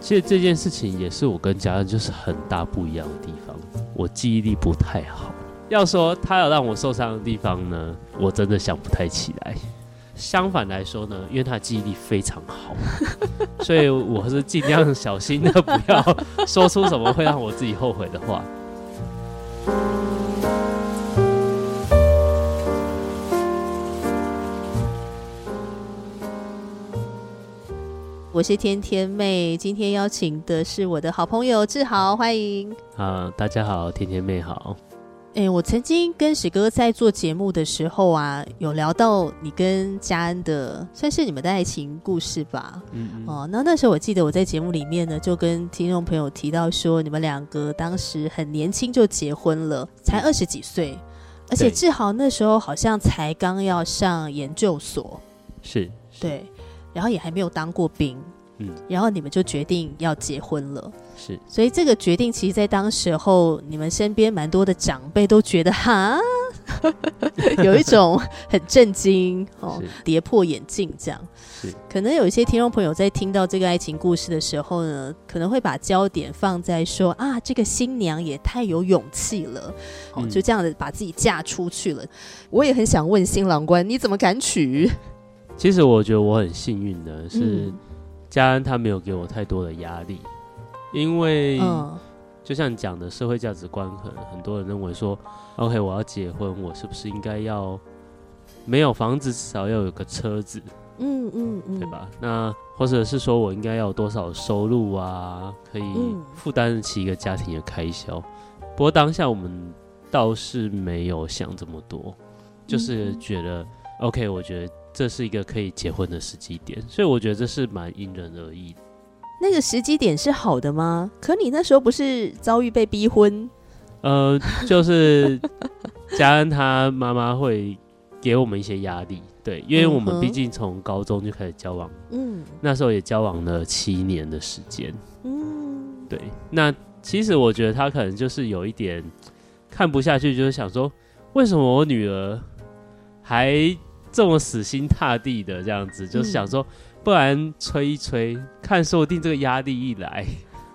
其实这件事情也是我跟家人就是很大不一样的地方，我记忆力不太好。要说他有让我受伤的地方呢，我真的想不太起来。相反来说呢，因为他记忆力非常好，所以我是尽量小心的，不要说出什么会让我自己后悔的话。我是天天妹，今天邀请的是我的好朋友志豪，欢迎。啊，大家好，天天妹好。哎，我曾经跟史哥在做节目的时候啊，有聊到你跟嘉恩的，算是你们的爱情故事吧。嗯嗯。哦，那那时候我记得我在节目里面呢，就跟听众朋友提到说，你们两个当时很年轻就结婚了，才二十几岁，而且志豪那时候好像才刚要上研究所。是。对。然后也还没有当过兵。嗯，然后你们就决定要结婚了，是，所以这个决定，其实，在当时候，你们身边蛮多的长辈都觉得 哈，有一种很震惊 哦，跌破眼镜这样。是，可能有一些听众朋友在听到这个爱情故事的时候呢，可能会把焦点放在说啊，这个新娘也太有勇气了，哦，就这样子把自己嫁出去了。我也很想问新郎官，你怎么敢娶？其实我觉得我很幸运的是。家恩他没有给我太多的压力，因为就像你讲的，社会价值观可能很多人认为说，OK，我要结婚，我是不是应该要没有房子，至少要有个车子，嗯嗯嗯，对吧？那或者是说我应该要有多少收入啊，可以负担得起一个家庭的开销？不过当下我们倒是没有想这么多，就是觉得 OK，我觉得。这是一个可以结婚的时机点，所以我觉得这是蛮因人而异的。那个时机点是好的吗？可你那时候不是遭遇被逼婚？呃，就是嘉恩他妈妈会给我们一些压力，对，因为我们毕竟从高中就开始交往，嗯，那时候也交往了七年的时间，嗯，对。那其实我觉得他可能就是有一点看不下去，就是想说，为什么我女儿还。这么死心塌地的这样子，就是想说，不然吹一吹，看说不定这个压力一来，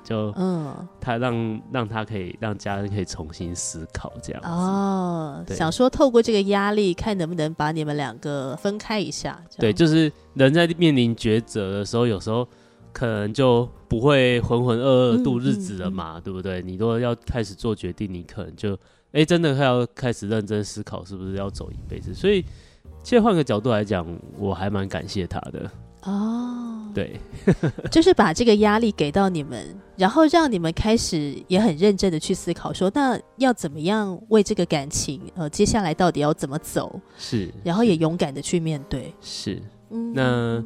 就嗯，他让让他可以让家人可以重新思考这样子哦，想说透过这个压力，看能不能把你们两个分开一下。对，就是人在面临抉择的时候，有时候可能就不会浑浑噩噩度日子了嘛，对不对？你都要开始做决定，你可能就哎，真的要开始认真思考，是不是要走一辈子？所以。其实换个角度来讲，我还蛮感谢他的哦。对，就是把这个压力给到你们，然后让你们开始也很认真的去思考，说那要怎么样为这个感情，呃，接下来到底要怎么走？是，然后也勇敢的去面对。是，那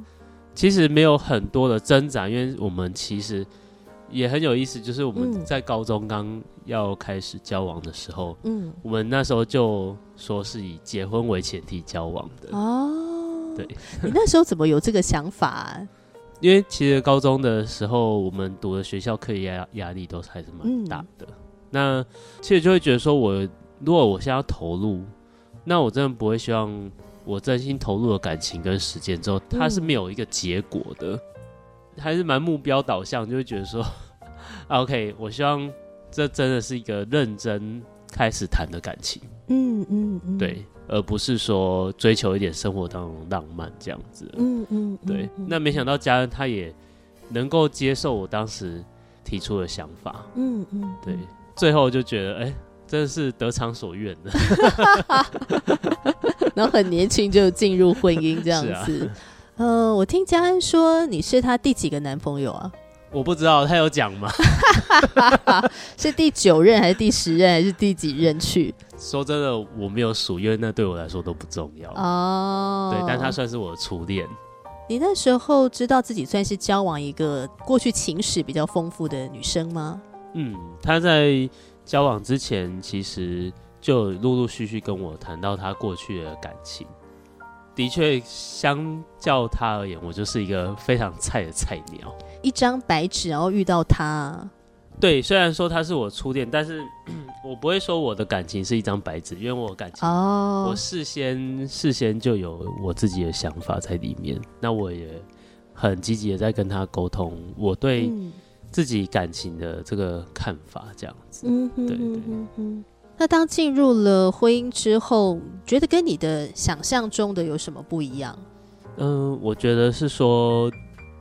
其实没有很多的挣扎，因为我们其实。也很有意思，就是我们在高中刚要开始交往的时候，嗯，我们那时候就说是以结婚为前提交往的哦。对，你那时候怎么有这个想法？因为其实高中的时候，我们读的学校课业压压力都还是蛮大的。那其实就会觉得说，我如果我现在要投入，那我真的不会希望我真心投入的感情跟时间之后，它是没有一个结果的。还是蛮目标导向，就会觉得说，OK，我希望这真的是一个认真开始谈的感情，嗯嗯嗯，对，而不是说追求一点生活当中浪漫这样子，嗯嗯，对。那没想到家人他也能够接受我当时提出的想法，嗯嗯，对，最后就觉得，哎，真的是得偿所愿的，然后很年轻就进入婚姻这样子。呃，我听嘉恩说你是她第几个男朋友啊？我不知道，他有讲吗？是第九任还是第十任还是第几任去？说真的，我没有数，因为那对我来说都不重要哦。对，但他算是我的初恋。你那时候知道自己算是交往一个过去情史比较丰富的女生吗？嗯，他在交往之前其实就陆陆续续跟我谈到他过去的感情。的确，相较他而言，我就是一个非常菜的菜鸟。一张白纸，然后遇到他。对，虽然说他是我初恋，但是我不会说我的感情是一张白纸，因为我感情，我事先事先就有我自己的想法在里面。那我也很积极的在跟他沟通，我对自己感情的这个看法，这样子。嗯，对对。那当进入了婚姻之后，觉得跟你的想象中的有什么不一样？嗯，我觉得是说，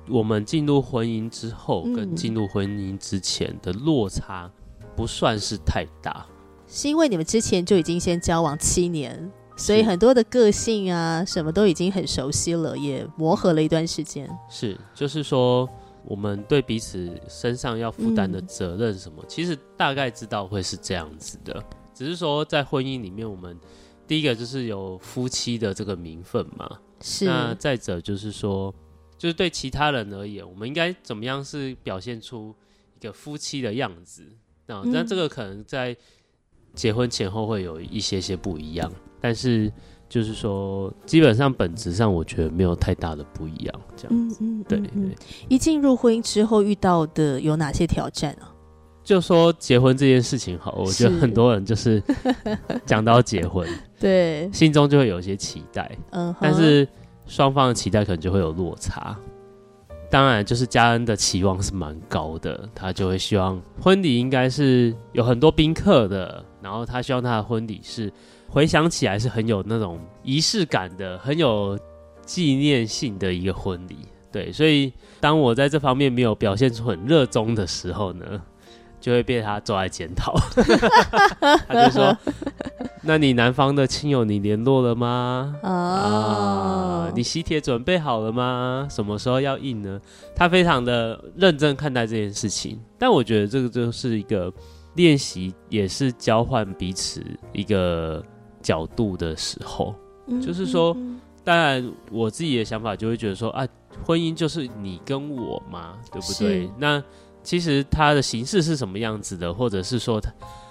我们进入婚姻之后，跟进入婚姻之前的落差不算是太大。是因为你们之前就已经先交往七年，所以很多的个性啊，什么都已经很熟悉了，也磨合了一段时间。是，就是说，我们对彼此身上要负担的责任什么，其实大概知道会是这样子的。只是说，在婚姻里面，我们第一个就是有夫妻的这个名分嘛。是。那再者就是说，就是对其他人而言，我们应该怎么样是表现出一个夫妻的样子？那那这个可能在。结婚前后会有一些些不一样，但是就是说，基本上本质上我觉得没有太大的不一样。这样子，对对。一进入婚姻之后遇到的有哪些挑战啊？就说结婚这件事情好，我觉得很多人就是讲到结婚，对，心中就会有一些期待，嗯，但是双方的期待可能就会有落差。当然，就是嘉恩的期望是蛮高的，他就会希望婚礼应该是有很多宾客的，然后他希望他的婚礼是回想起来是很有那种仪式感的，很有纪念性的一个婚礼。对，所以当我在这方面没有表现出很热衷的时候呢？就会被他抓来检讨，他就说：“那你男方的亲友你联络了吗？啊，你喜帖准备好了吗？什么时候要印呢？”他非常的认真看待这件事情，但我觉得这个就是一个练习，也是交换彼此一个角度的时候。就是说，当然我自己的想法就会觉得说啊，婚姻就是你跟我嘛，对不对？那。其实它的形式是什么样子的，或者是说，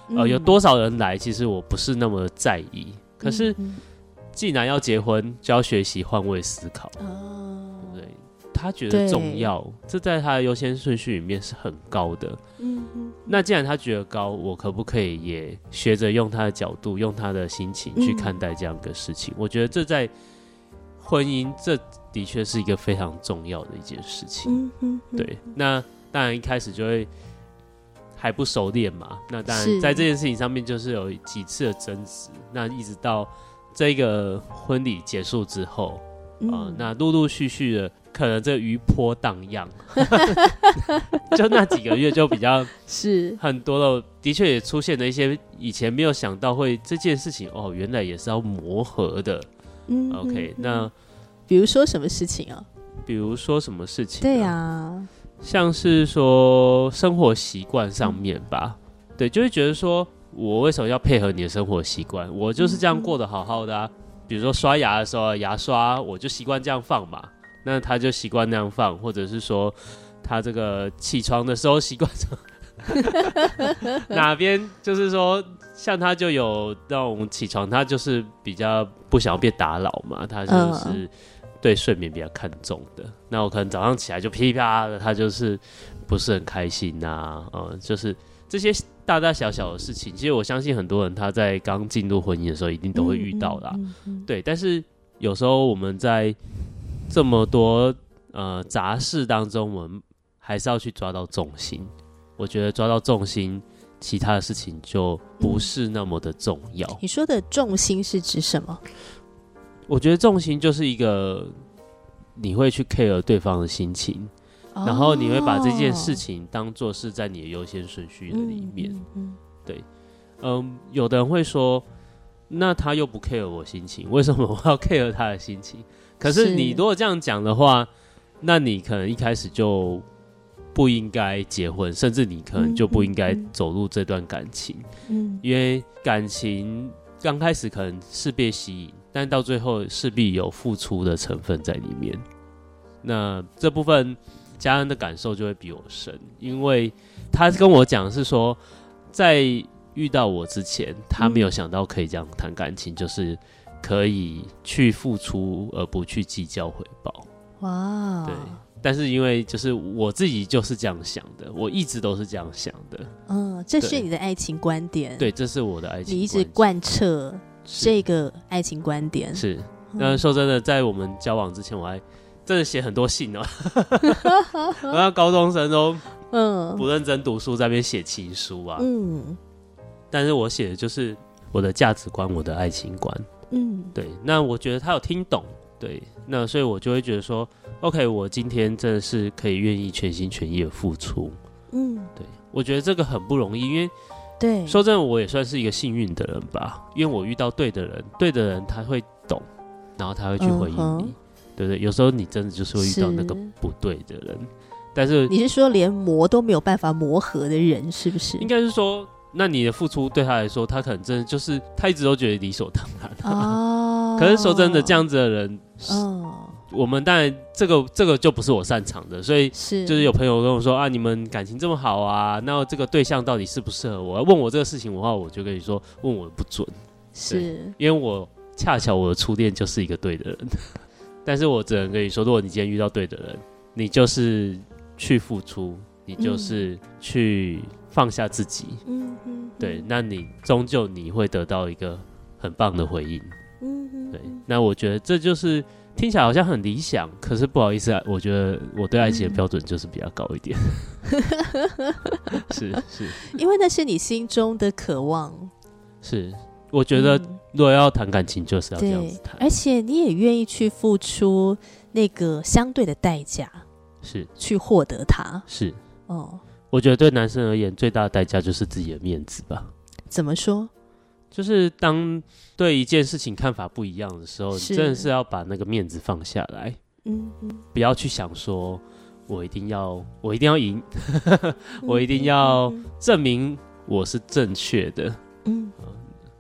呃，有多少人来，其实我不是那么在意。可是，既然要结婚，就要学习换位思考，对不对？他觉得重要，这在他的优先顺序里面是很高的。那既然他觉得高，我可不可以也学着用他的角度，用他的心情去看待这样的事情？我觉得这在婚姻，这的确是一个非常重要的一件事情。对，那。当然一开始就会还不熟练嘛，那当然在这件事情上面就是有几次的争执，那一直到这个婚礼结束之后啊，那陆陆续续的可能这余波荡漾，就那几个月就比较是很多了，的确也出现了一些以前没有想到会这件事情哦，原来也是要磨合的。嗯，OK，那比如说什么事情啊？比如说什么事情？对呀。像是说生活习惯上面吧，对，就会觉得说我为什么要配合你的生活习惯？我就是这样过得好好的啊。比如说刷牙的时候，牙刷我就习惯这样放嘛，那他就习惯那样放，或者是说他这个起床的时候习惯 哪边，就是说像他就有那种起床，他就是比较不想要被打扰嘛，他就是。对睡眠比较看重的，那我可能早上起来就噼啪的，他就是不是很开心呐，嗯，就是这些大大小小的事情，其实我相信很多人他在刚进入婚姻的时候一定都会遇到的，对。但是有时候我们在这么多呃杂事当中，我们还是要去抓到重心。我觉得抓到重心，其他的事情就不是那么的重要。你说的重心是指什么？我觉得重心就是一个，你会去 care 对方的心情，然后你会把这件事情当做是在你的优先顺序的里面。嗯对，嗯，有的人会说，那他又不 care 我心情，为什么我要 care 他的心情？可是你如果这样讲的话，那你可能一开始就不应该结婚，甚至你可能就不应该走入这段感情。嗯，因为感情刚开始可能是被吸引。但到最后势必有付出的成分在里面，那这部分家人的感受就会比我深，因为他跟我讲是说，在遇到我之前，他没有想到可以这样谈感情，就是可以去付出而不去计较回报。哇，对，但是因为就是我自己就是这样想的，我一直都是这样想的。嗯，这是你的爱情观点。对，这是我的爱情，你一直贯彻。这个爱情观点是，那说真的，在我们交往之前，我还真的写很多信哦。然后高中生都嗯，不认真读书，在那边写情书啊。嗯，但是我写的就是我的价值观，我的爱情观。嗯，对。那我觉得他有听懂，对。那所以我就会觉得说，OK，我今天真的是可以愿意全心全意的付出。嗯，对。我觉得这个很不容易，因为对，说真的，我也算是一个幸运的人吧，因为我遇到对的人，对的人他会懂，然后他会去回应你。对不对？有时候你真的就是会遇到那个不对的人，但是你是说连磨都没有办法磨合的人，是不是？应该是说，那你的付出对他来说，他可能真的就是他一直都觉得理所当然哦。可是说真的，这样子的人，嗯，我们当然这个这个就不是我擅长的，所以是。就是有朋友跟我说啊，你们感情这么好啊，那这个对象到底适不适合我？问我这个事情的话，我就跟你说，问我不准，是。因为我恰巧我的初恋就是一个对的人。但是我只能跟你说，如果你今天遇到对的人，你就是去付出，你就是去放下自己，嗯嗯，对，那你终究你会得到一个很棒的回应，嗯嗯，对，那我觉得这就是听起来好像很理想，可是不好意思啊，我觉得我对爱情的标准就是比较高一点，是是，因为那是你心中的渴望，是。我觉得，如果要谈感情，就是要这样子谈。而且你也愿意去付出那个相对的代价，是去获得它。是哦，我觉得对男生而言，最大的代价就是自己的面子吧。怎么说？就是当对一件事情看法不一样的时候，真的是要把那个面子放下来。嗯嗯，不要去想说，我一定要，我一定要赢，我一定要证明我是正确的。嗯。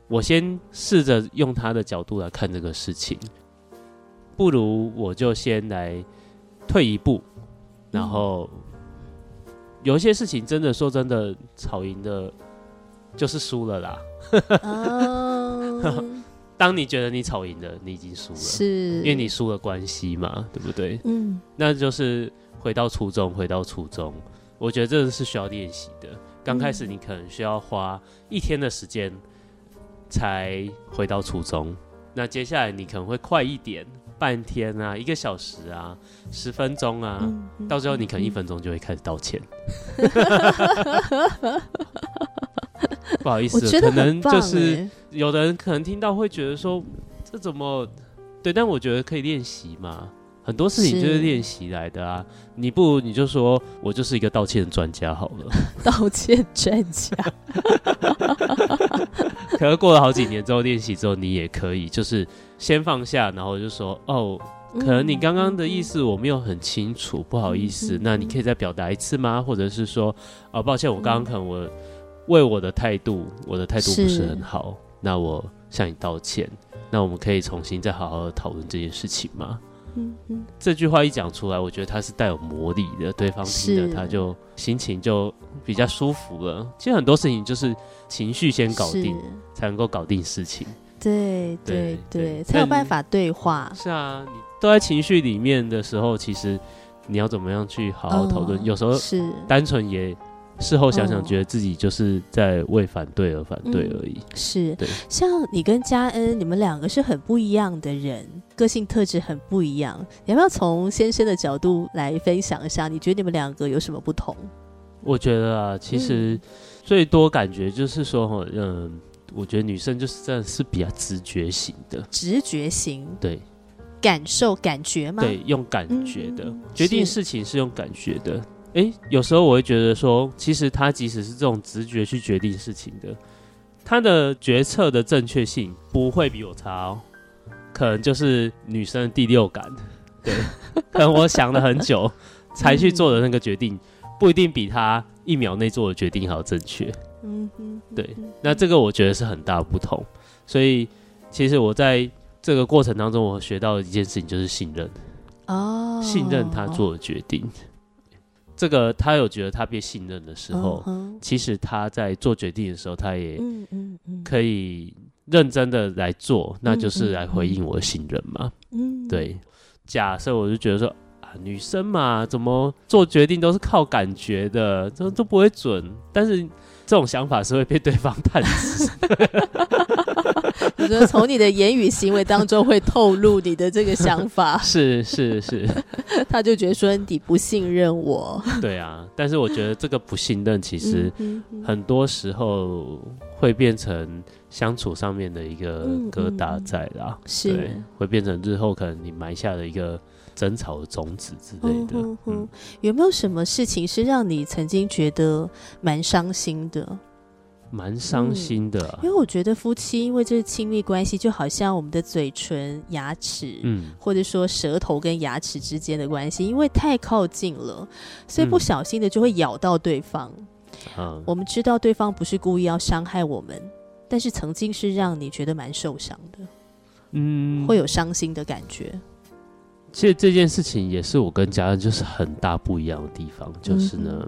我先试着用他的角度来看这个事情，不如我就先来退一步，然后有一些事情真的说真的，吵赢的就是输了啦。当你觉得你吵赢了，你已经输了，是因为你输了关系嘛，对不对？嗯，那就是回到初中，回到初中，我觉得这个是需要练习的。刚开始你可能需要花一天的时间。才回到初中，那接下来你可能会快一点，半天啊，一个小时啊，十分钟啊，到最后你可能一分钟就会开始道歉。不好意思，可能就是有的人可能听到会觉得说，这怎么对？但我觉得可以练习嘛。很多事情就是练习来的啊！你不如你就说我就是一个道歉专家好了。道歉专家，可是过了好几年之后练习之后，你也可以就是先放下，然后就说哦，可能你刚刚的意思我没有很清楚，不好意思，那你可以再表达一次吗？或者是说哦，抱歉，我刚刚可能我为我的态度，我的态度不是很好，那我向你道歉。那我们可以重新再好好的讨论这件事情吗？嗯嗯，这句话一讲出来，我觉得它是带有魔力的，对方听了他就心情就比较舒服了。其实很多事情就是情绪先搞定，才能够搞定事情。对对对，才有办法对话。是啊，你都在情绪里面的时候，其实你要怎么样去好好讨论？有时候是单纯也。事后想想，觉得自己就是在为反对而反对而已。是，对。像你跟嘉恩，你们两个是很不一样的人，个性特质很不一样。你要不要从先生的角度来分享一下？你觉得你们两个有什么不同？我觉得啊，其实最多感觉就是说，嗯，我觉得女生就是真的是比较直觉型的，直觉型，对，感受感觉吗？对，用感觉的决定事情是用感觉的。哎，有时候我会觉得说，其实他即使是这种直觉去决定事情的，他的决策的正确性不会比我差哦。可能就是女生的第六感，对，可能我想了很久才去做的那个决定，不一定比他一秒内做的决定还要正确。嗯哼，对，那这个我觉得是很大不同。所以，其实我在这个过程当中，我学到的一件事情就是信任哦，信任他做的决定。这个他有觉得他被信任的时候，其实他在做决定的时候，他也可以认真的来做，那就是来回应我的信任嘛。嗯，对。假设我就觉得说，女生嘛，怎么做决定都是靠感觉的，这都不会准。但是这种想法是会被对方探知。你说从你的言语行为当中会透露你的这个想法，是 是是，他就觉得说你不信任我。对啊，但是我觉得这个不信任其实很多时候会变成相处上面的一个疙瘩在啦，是会变成日后可能你埋下的一个争吵的种子之类的。有没有什么事情是让你曾经觉得蛮伤心的？蛮伤心的，因为我觉得夫妻因为这是亲密关系，就好像我们的嘴唇、牙齿，嗯，或者说舌头跟牙齿之间的关系，因为太靠近了，所以不小心的就会咬到对方。嗯，我们知道对方不是故意要伤害我们，但是曾经是让你觉得蛮受伤的，嗯，会有伤心的感觉。其实这件事情也是我跟家人就是很大不一样的地方，就是呢，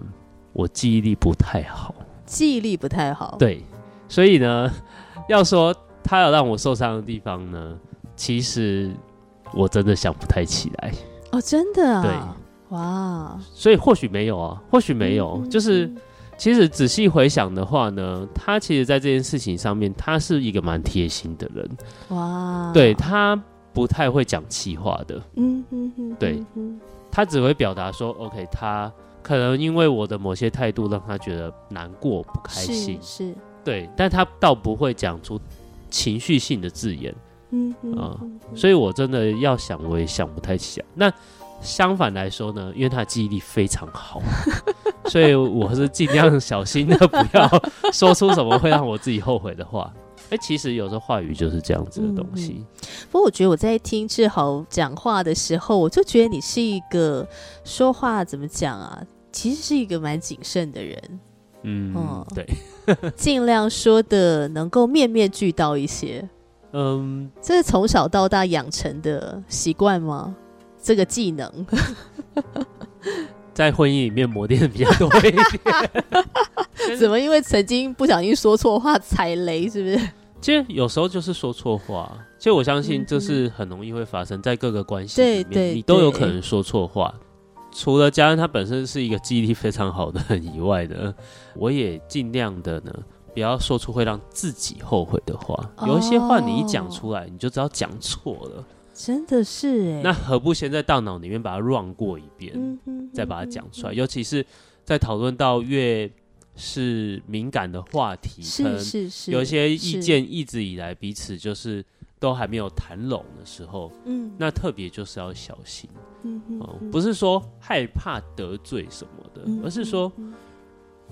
我记忆力不太好。记忆力不太好，对，所以呢，要说他有让我受伤的地方呢，其实我真的想不太起来。哦，真的啊？对，哇，所以或许没有啊，或许没有，就是其实仔细回想的话呢，他其实在这件事情上面，他是一个蛮贴心的人。哇，对他不太会讲气话的，嗯嗯嗯，对，他只会表达说，OK，他。可能因为我的某些态度让他觉得难过、不开心，是对，但他倒不会讲出情绪性的字眼，嗯啊，所以我真的要想，我也想不太起来。那相反来说呢，因为他记忆力非常好，所以我是尽量小心的，不要说出什么会让我自己后悔的话。哎，其实有时候话语就是这样子的东西。不过我觉得我在听志豪讲话的时候，我就觉得你是一个说话怎么讲啊？其实是一个蛮谨慎的人，嗯，对，尽量说的能够面面俱到一些。嗯，这是从小到大养成的习惯吗？这个技能，在婚姻里面磨练的比较多一点。怎么？因为曾经不小心说错话踩雷，是不是？其实有时候就是说错话。其实我相信这是很容易会发生在各个关系里面，你都有可能说错话。除了家人他本身是一个记忆力非常好的人以外呢，我也尽量的呢，不要说出会让自己后悔的话。有一些话你一讲出来，你就知道讲错了，真的是哎。那何不先在大脑里面把它 run 过一遍，再把它讲出来？尤其是在讨论到越是敏感的话题，是是是，有一些意见一直以来彼此就是都还没有谈拢的时候，嗯，那特别就是要小心。嗯哦，不是说害怕得罪什么的，而是说，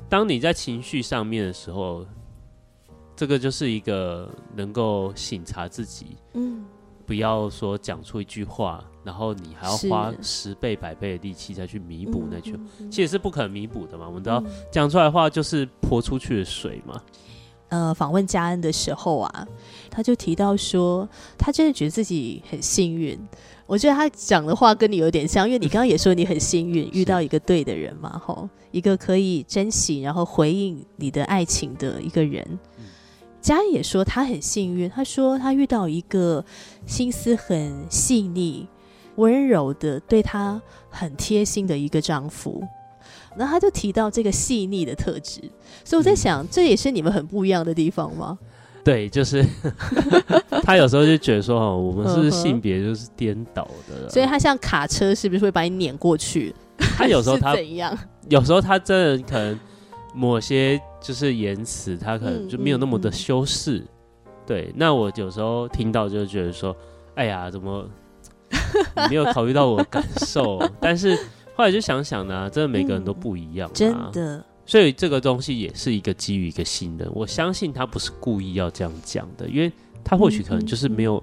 当你在情绪上面的时候，这个就是一个能够醒察自己，嗯，不要说讲出一句话，然后你还要花十倍百倍的力气再去弥补那句，其实是不可能弥补的嘛。我们知道讲出来的话就是泼出去的水嘛。呃，访问嘉恩的时候啊，他就提到说，他真的觉得自己很幸运。我觉得他讲的话跟你有点像，因为你刚刚也说你很幸运遇到一个对的人嘛，吼，一个可以珍惜然后回应你的爱情的一个人。嘉也说他很幸运，他说他遇到一个心思很细腻、温柔的、对他很贴心的一个丈夫。然后他就提到这个细腻的特质，所以我在想，这也是你们很不一样的地方吗？对，就是 他有时候就觉得说，哦，我们是性别就是颠倒的，所以他像卡车，是不是会把你碾过去？他有时候他 怎样？有时候他真的可能某些就是言辞，他可能就没有那么的修饰。对，那我有时候听到就觉得说，哎呀，怎么没有考虑到我感受？但是后来就想想呢，真的每个人都不一样，真的。所以这个东西也是一个基于一个信任，我相信他不是故意要这样讲的，因为他或许可能就是没有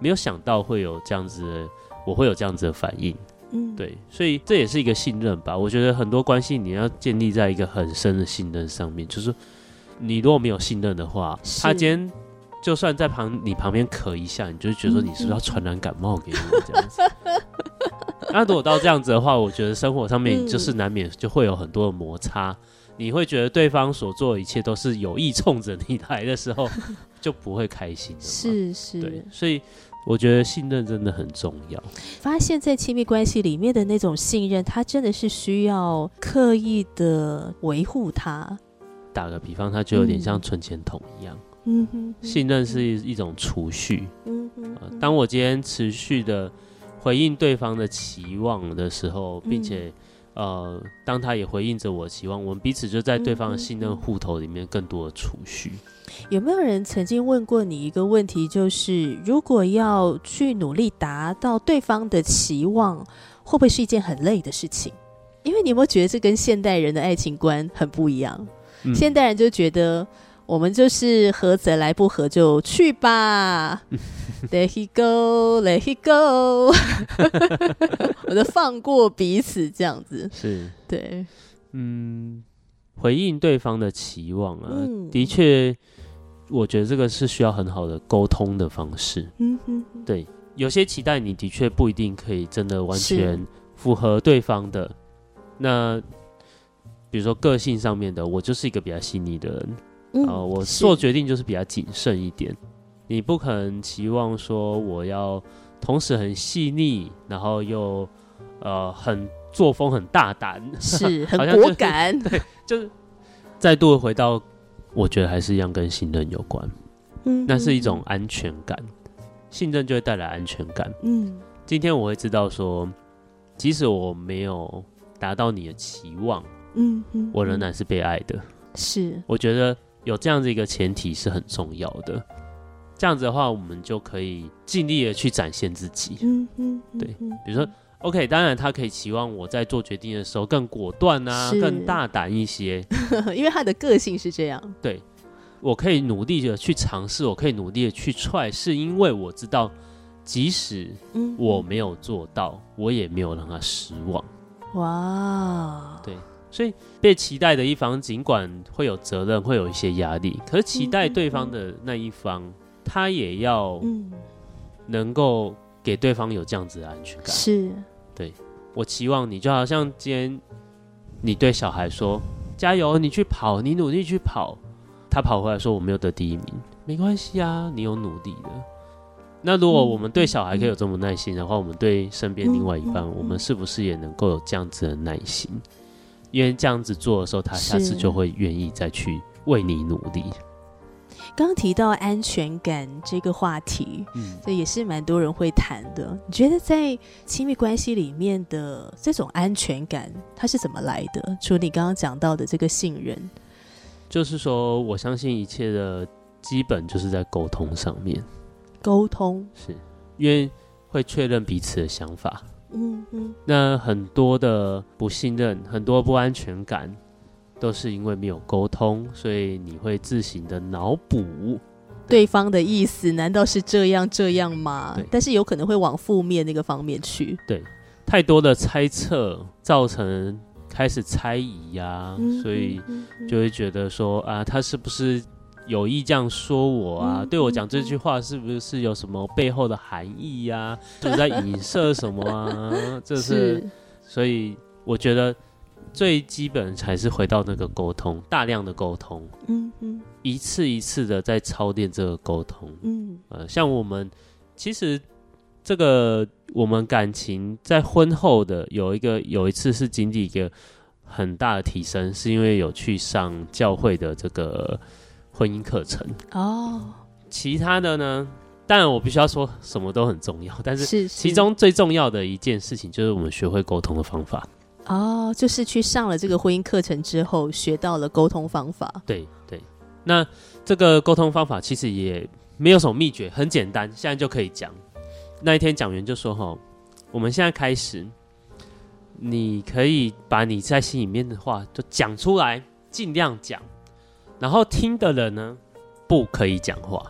没有想到会有这样子的，我会有这样子的反应，嗯，对，所以这也是一个信任吧。我觉得很多关系你要建立在一个很深的信任上面，就是你如果没有信任的话，他今天就算在旁你旁边咳一下，你就觉得你是不是要传染感冒给我这样子。那如果到这样子的话，我觉得生活上面就是难免就会有很多的摩擦。你会觉得对方所做的一切都是有意冲着你来的时候，就不会开心。是是，对，所以我觉得信任真的很重要。发现，在亲密关系里面的那种信任，它真的是需要刻意的维护它。打个比方，它就有点像存钱筒一样。嗯哼，信任是一种储蓄。嗯哼，当我今天持续的回应对方的期望的时候，并且呃，当他也回应着我期望，我们彼此就在对方的信任户头里面更多的储蓄。有没有人曾经问过你一个问题，就是如果要去努力达到对方的期望，会不会是一件很累的事情？因为你有没有觉得这跟现代人的爱情观很不一样？现代人就觉得。我们就是合则来，不合就去吧。Let he go, let he go。我都放过彼此，这样子是对。嗯，回应对方的期望啊，的确，我觉得这个是需要很好的沟通的方式。嗯哼，对，有些期待你的确不一定可以真的完全符合对方的。那比如说个性上面的，我就是一个比较细腻的人。啊，我做决定就是比较谨慎一点。你不可能期望说我要同时很细腻，然后又呃很作风很大胆，是 很果敢。对，就是再度回到，我觉得还是一样跟信任有关。嗯，那是一种安全感，信任就会带来安全感。嗯，今天我会知道说，即使我没有达到你的期望，嗯嗯，我仍然是被爱的。是，我觉得。有这样子一个前提是很重要的，这样子的话，我们就可以尽力的去展现自己。嗯嗯，对，比如说，OK，当然他可以期望我在做决定的时候更果断啊，更大胆一些，因为他的个性是这样。对，我可以努力的去尝试，我可以努力的去踹，是因为我知道，即使我没有做到，我也没有让他失望。哇，对。所以被期待的一方，尽管会有责任，会有一些压力，可是期待对方的那一方，他也要能够给对方有这样子的安全感。是，对我期望你就好像今天你对小孩说：“加油，你去跑，你努力去跑。”他跑回来说：“我没有得第一名，没关系啊，你有努力的。”那如果我们对小孩可以有这么耐心的话，我们对身边另外一半，我们是不是也能够有这样子的耐心？因为这样子做的时候，他下次就会愿意再去为你努力。刚提到安全感这个话题，嗯，这也是蛮多人会谈的。你觉得在亲密关系里面的这种安全感，它是怎么来的？除了你刚刚讲到的这个信任，就是说，我相信一切的基本就是在沟通上面。沟通是因为会确认彼此的想法。嗯嗯，那很多的不信任，很多不安全感，都是因为没有沟通，所以你会自行的脑补对方的意思，难道是这样这样吗？但是有可能会往负面那个方面去。对，太多的猜测造成开始猜疑呀，所以就会觉得说啊，他是不是？有意这样说我啊？对我讲这句话是不是有什么背后的含义呀？是在影射什么啊？这是，所以我觉得最基本还是回到那个沟通，大量的沟通，嗯嗯，一次一次的在操练这个沟通，嗯呃，像我们其实这个我们感情在婚后的有一个有一次是经历一个很大的提升，是因为有去上教会的这个。婚姻课程哦，其他的呢？当然，我必须要说什么都很重要，但是其中最重要的一件事情就是我们学会沟通的方法。哦，就是去上了这个婚姻课程之后，学到了沟通方法。对对，那这个沟通方法其实也没有什么秘诀，很简单，现在就可以讲。那一天讲员就说：“哈，我们现在开始，你可以把你在心里面的话就讲出来，尽量讲。”然后听的人呢，不可以讲话，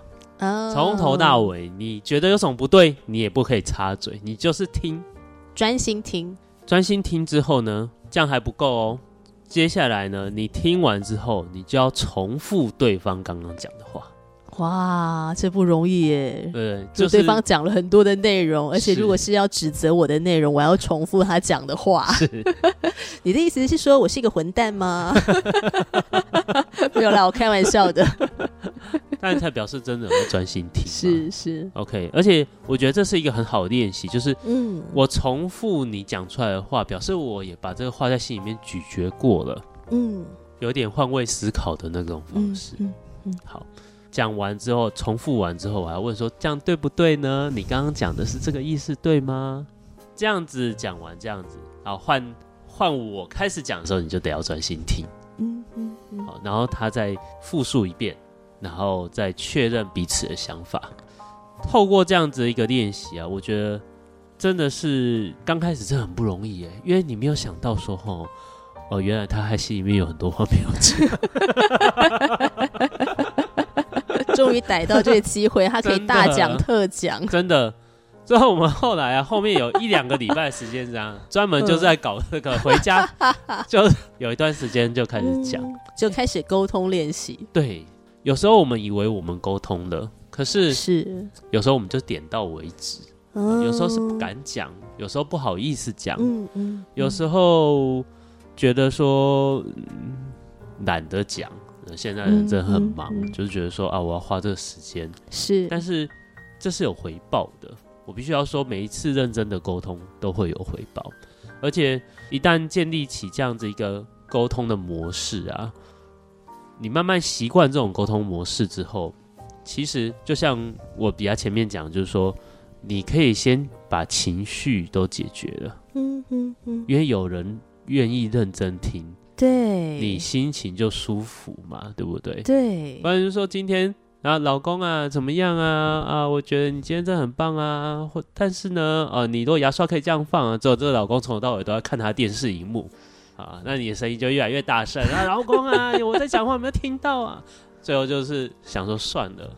从头到尾，你觉得有什么不对，你也不可以插嘴，你就是听，专心听，专心听之后呢，这样还不够哦。接下来呢，你听完之后，你就要重复对方刚刚讲的话。哇，这不容易耶！对，就对方讲了很多的内容，而且如果是要指责我的内容，我要重复他讲的话。你的意思是说我是一个混蛋吗？没有啦，我开玩笑的。但才表示真的会专心听。是是，OK。而且我觉得这是一个很好的练习，就是嗯，我重复你讲出来的话，表示我也把这个话在心里面咀嚼过了，嗯，有点换位思考的那种方式。嗯嗯，好。讲完之后，重复完之后，我还问说：“这样对不对呢？你刚刚讲的是这个意思对吗？”这样子讲完，这样子，然后换换我开始讲的时候，你就得要专心听。嗯嗯嗯。好，然后他再复述一遍，然后再确认彼此的想法。透过这样子一个练习啊，我觉得真的是刚开始真的很不容易耶，因为你没有想到说，哦，哦，原来他还心里面有很多话没有讲。终于逮到这个机会，他可以大讲 特讲。真的，最后我们后来啊，后面有一两个礼拜时间这样，专门就在搞这个回家，就有一段时间就开始讲，就开始沟通练习。对，有时候我们以为我们沟通了，可是是。有时候我们就点到为止，有时候是不敢讲，有时候不好意思讲，嗯嗯，有时候觉得说懒得讲。现在人真的很忙，就是觉得说啊，我要花这个时间。是，但是这是有回报的。我必须要说，每一次认真的沟通都会有回报，而且一旦建立起这样子一个沟通的模式啊，你慢慢习惯这种沟通模式之后，其实就像我比较前面讲，就是说你可以先把情绪都解决了，嗯嗯嗯，因为有人愿意认真听。对，你心情就舒服嘛，对不对？对，不然就说今天啊，老公啊，怎么样啊？啊，我觉得你今天真的很棒啊。或但是呢，呃，你如果牙刷可以这样放啊，之后这个老公从头到尾都要看他电视荧幕啊，那你的声音就越来越大声啊，老公啊，我在讲话有没有听到啊？最后就是想说算了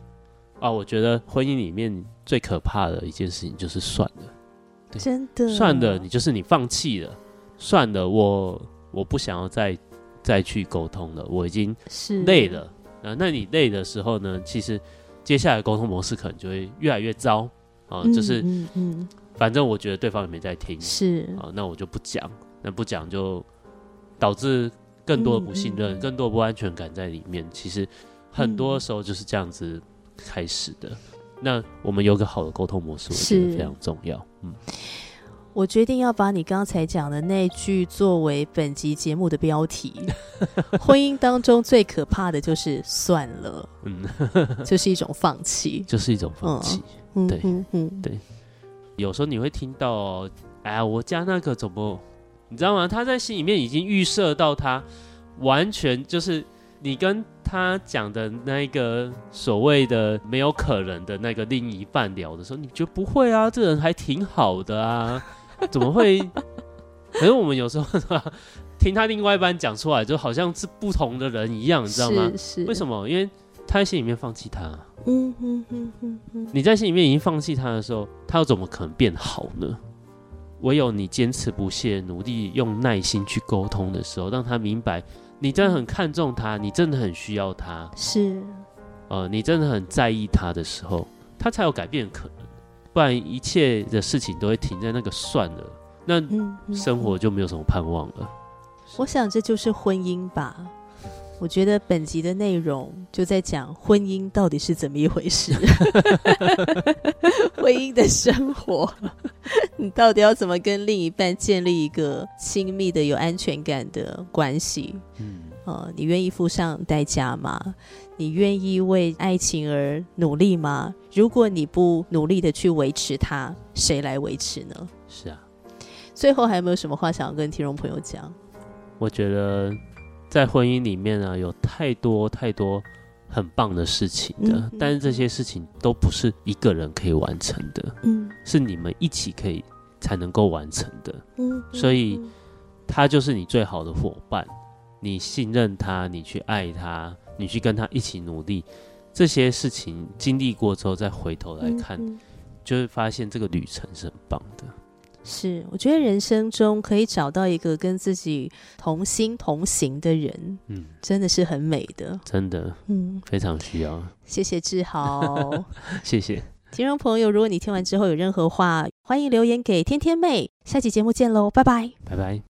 啊，我觉得婚姻里面最可怕的一件事情就是算了，真的算了，你就是你放弃了，算了，我。我不想要再再去沟通了，我已经是累了啊。那你累的时候呢？其实接下来沟通模式可能就会越来越糟啊。就是嗯嗯，反正我觉得对方也没在听，是啊，那我就不讲，那不讲就导致更多的不信任、更多不安全感在里面。其实很多时候就是这样子开始的。那我们有个好的沟通模式，我觉得非常重要。嗯。我决定要把你刚才讲的那句作为本集节目的标题。婚姻当中最可怕的就是算了，嗯，就是一种放弃，就是一种放弃。嗯对，嗯嗯，对。有时候你会听到，哎呀，我家那个怎么，你知道吗？他在心里面已经预设到他完全就是你跟他讲的那个所谓的没有可能的那个另一半聊的时候，你觉得不会啊？这人还挺好的啊。怎么会？可是我们有时候听他另外一半讲出来，就好像是不同的人一样，你知道吗？是为什么？因为他在心里面放弃他。你在心里面已经放弃他的时候，他又怎么可能变好呢？唯有你坚持不懈、努力用耐心去沟通的时候，让他明白你真的很看重他，你真的很需要他，是呃，你真的很在意他的时候，他才有改变可能。不然一切的事情都会停在那个算了，那生活就没有什么盼望了。我想这就是婚姻吧。我觉得本集的内容就在讲婚姻到底是怎么一回事，婚姻的生活，你到底要怎么跟另一半建立一个亲密的、有安全感的关系？嗯，呃，你愿意付上代价吗？你愿意为爱情而努力吗？如果你不努力的去维持它，谁来维持呢？是啊。最后还有没有什么话想要跟听众朋友讲？我觉得在婚姻里面啊，有太多太多很棒的事情的，但是这些事情都不是一个人可以完成的，嗯，是你们一起可以才能够完成的，嗯，所以他就是你最好的伙伴，你信任他，你去爱他。你去跟他一起努力，这些事情经历过之后，再回头来看，就会发现这个旅程是很棒的。是，我觉得人生中可以找到一个跟自己同心同行的人，嗯，真的是很美的，真的，嗯，非常需要。谢谢志豪，谢谢听众朋友。如果你听完之后有任何话，欢迎留言给天天妹。下期节目见喽，拜拜，拜拜。